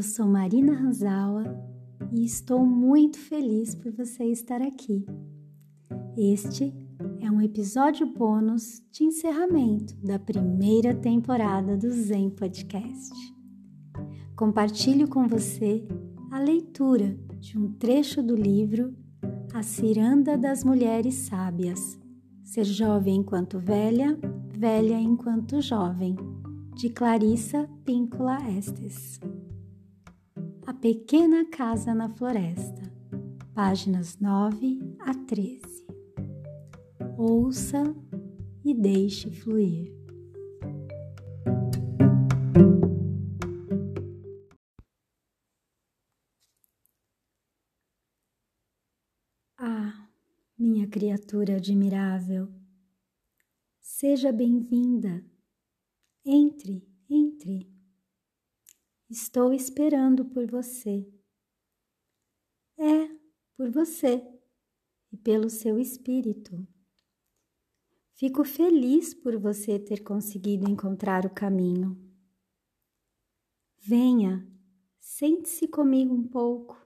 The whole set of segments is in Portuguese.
Eu sou Marina Ranzawa e estou muito feliz por você estar aqui. Este é um episódio bônus de encerramento da primeira temporada do Zen Podcast. Compartilho com você a leitura de um trecho do livro A Ciranda das Mulheres Sábias. Ser jovem enquanto velha, velha enquanto jovem, de Clarissa Píncula Estes. A Pequena Casa na Floresta, páginas 9 a 13. Ouça e deixe fluir. Ah, minha criatura admirável, seja bem-vinda. Entre, entre. Estou esperando por você. É, por você e pelo seu espírito. Fico feliz por você ter conseguido encontrar o caminho. Venha, sente-se comigo um pouco.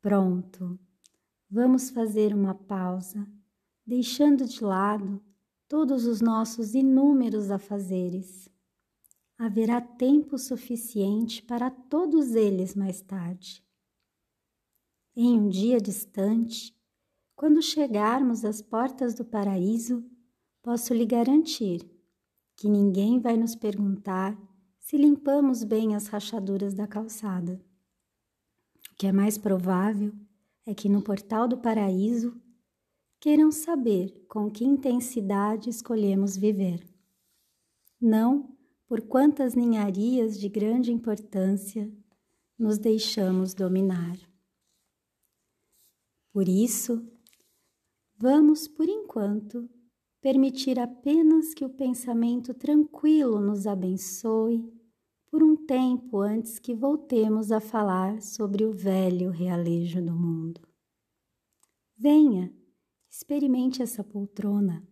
Pronto, vamos fazer uma pausa, deixando de lado todos os nossos inúmeros afazeres haverá tempo suficiente para todos eles mais tarde. Em um dia distante, quando chegarmos às portas do paraíso, posso lhe garantir que ninguém vai nos perguntar se limpamos bem as rachaduras da calçada. O que é mais provável é que no portal do paraíso queiram saber com que intensidade escolhemos viver. Não por quantas ninharias de grande importância nos deixamos dominar. Por isso, vamos, por enquanto, permitir apenas que o pensamento tranquilo nos abençoe por um tempo antes que voltemos a falar sobre o velho realejo do mundo. Venha, experimente essa poltrona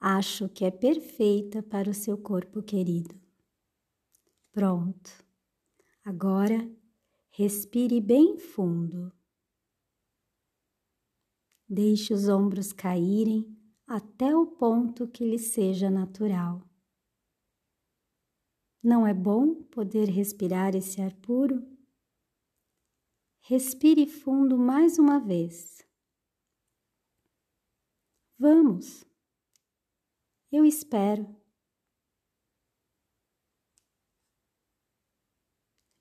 Acho que é perfeita para o seu corpo querido. Pronto. Agora respire bem fundo. Deixe os ombros caírem até o ponto que lhe seja natural. Não é bom poder respirar esse ar puro? Respire fundo mais uma vez. Vamos! Eu espero.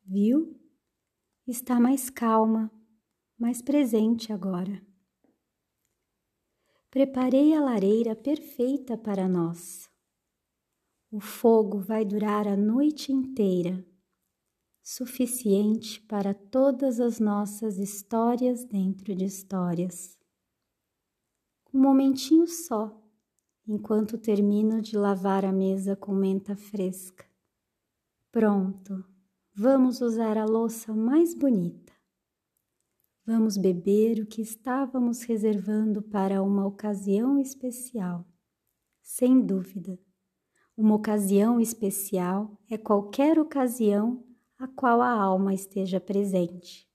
Viu? Está mais calma, mais presente agora. Preparei a lareira perfeita para nós. O fogo vai durar a noite inteira, suficiente para todas as nossas histórias dentro de histórias. Um momentinho só enquanto termino de lavar a mesa com menta fresca. Pronto, vamos usar a louça mais bonita. Vamos beber o que estávamos reservando para uma ocasião especial. Sem dúvida, uma ocasião especial é qualquer ocasião a qual a alma esteja presente.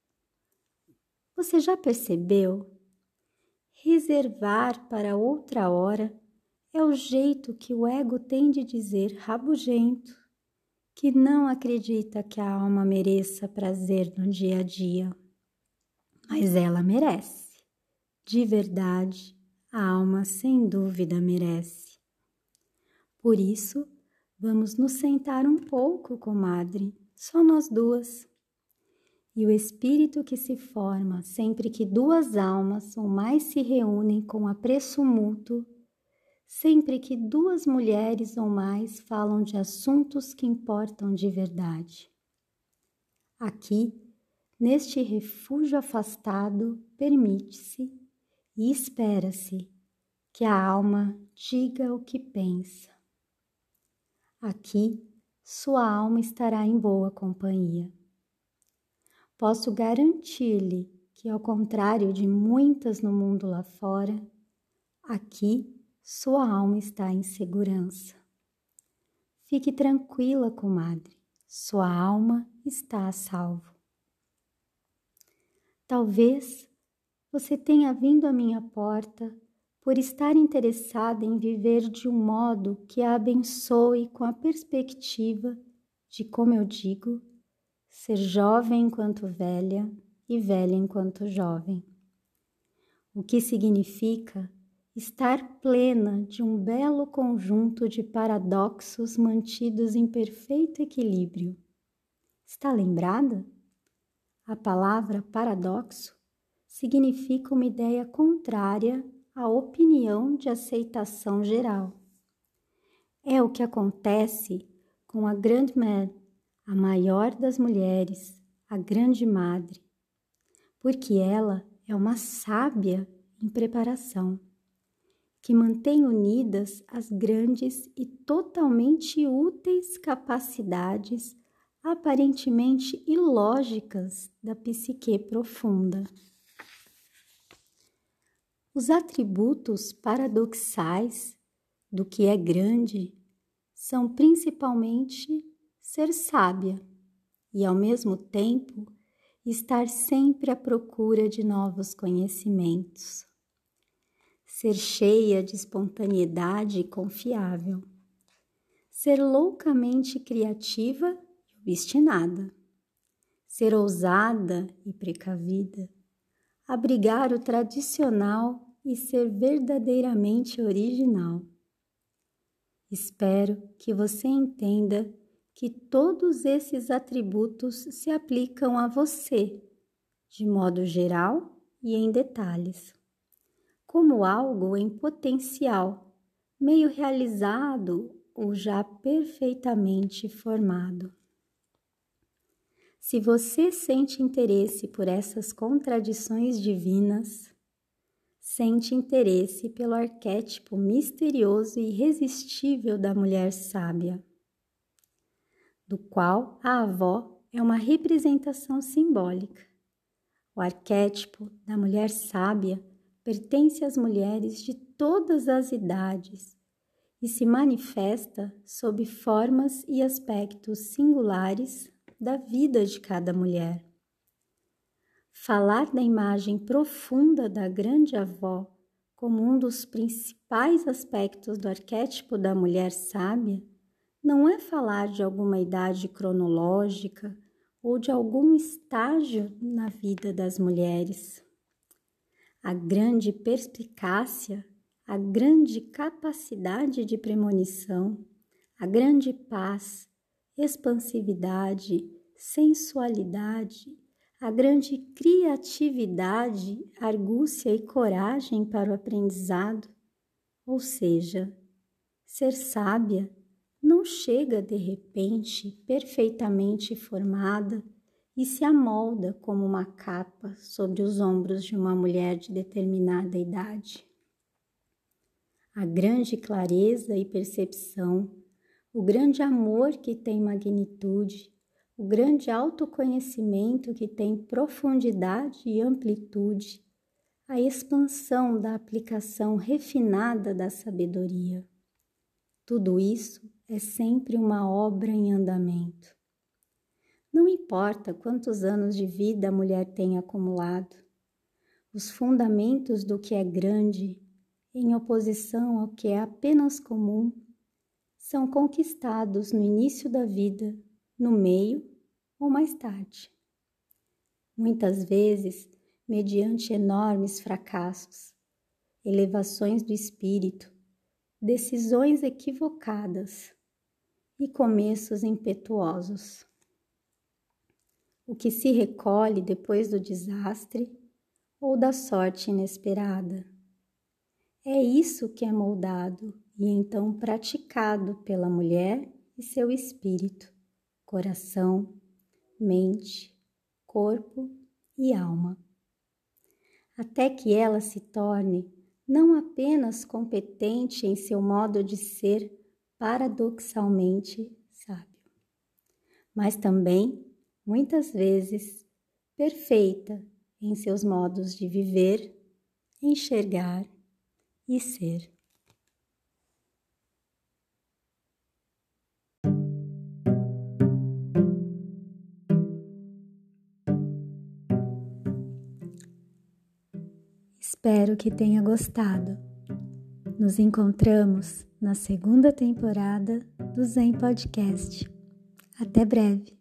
Você já percebeu? Reservar para outra hora é o jeito que o ego tem de dizer rabugento que não acredita que a alma mereça prazer no dia a dia. Mas ela merece. De verdade, a alma sem dúvida merece. Por isso, vamos nos sentar um pouco, comadre, só nós duas. E o espírito que se forma sempre que duas almas ou mais se reúnem com apreço mútuo sempre que duas mulheres ou mais falam de assuntos que importam de verdade. Aqui, neste refúgio afastado, permite-se e espera-se que a alma diga o que pensa. Aqui, sua alma estará em boa companhia. Posso garantir-lhe que, ao contrário de muitas no mundo lá fora, aqui sua alma está em segurança. Fique tranquila, comadre, sua alma está a salvo. Talvez você tenha vindo à minha porta por estar interessada em viver de um modo que a abençoe com a perspectiva de, como eu digo, ser jovem enquanto velha e velha enquanto jovem. O que significa estar plena de um belo conjunto de paradoxos mantidos em perfeito equilíbrio. Está lembrada? A palavra paradoxo significa uma ideia contrária à opinião de aceitação geral. É o que acontece com a Grande Mère, a maior das mulheres, a Grande Madre, porque ela é uma sábia em preparação que mantém unidas as grandes e totalmente úteis capacidades aparentemente ilógicas da psique profunda. Os atributos paradoxais do que é grande são principalmente ser sábia e, ao mesmo tempo, estar sempre à procura de novos conhecimentos ser cheia de espontaneidade e confiável, ser loucamente criativa e obstinada, ser ousada e precavida, abrigar o tradicional e ser verdadeiramente original. Espero que você entenda que todos esses atributos se aplicam a você, de modo geral e em detalhes como algo em potencial, meio realizado ou já perfeitamente formado. Se você sente interesse por essas contradições divinas, sente interesse pelo arquétipo misterioso e irresistível da mulher sábia, do qual a avó é uma representação simbólica. O arquétipo da mulher sábia pertence às mulheres de todas as idades e se manifesta sob formas e aspectos singulares da vida de cada mulher. Falar da imagem profunda da grande avó como um dos principais aspectos do arquétipo da mulher sábia não é falar de alguma idade cronológica ou de algum estágio na vida das mulheres a grande perspicácia, a grande capacidade de premonição, a grande paz, expansividade, sensualidade, a grande criatividade, argúcia e coragem para o aprendizado. Ou seja, ser sábia não chega de repente perfeitamente formada e se amolda como uma capa sobre os ombros de uma mulher de determinada idade. A grande clareza e percepção, o grande amor que tem magnitude, o grande autoconhecimento que tem profundidade e amplitude, a expansão da aplicação refinada da sabedoria. Tudo isso é sempre uma obra em andamento. Não importa quantos anos de vida a mulher tem acumulado, os fundamentos do que é grande, em oposição ao que é apenas comum, são conquistados no início da vida, no meio ou mais tarde. Muitas vezes, mediante enormes fracassos, elevações do espírito, decisões equivocadas e começos impetuosos o que se recolhe depois do desastre ou da sorte inesperada. É isso que é moldado e então praticado pela mulher e seu espírito, coração, mente, corpo e alma, até que ela se torne não apenas competente em seu modo de ser paradoxalmente sábio, mas também muitas vezes, perfeita em seus modos de viver, enxergar e ser. Espero que tenha gostado. Nos encontramos na segunda temporada do Zen Podcast. Até breve!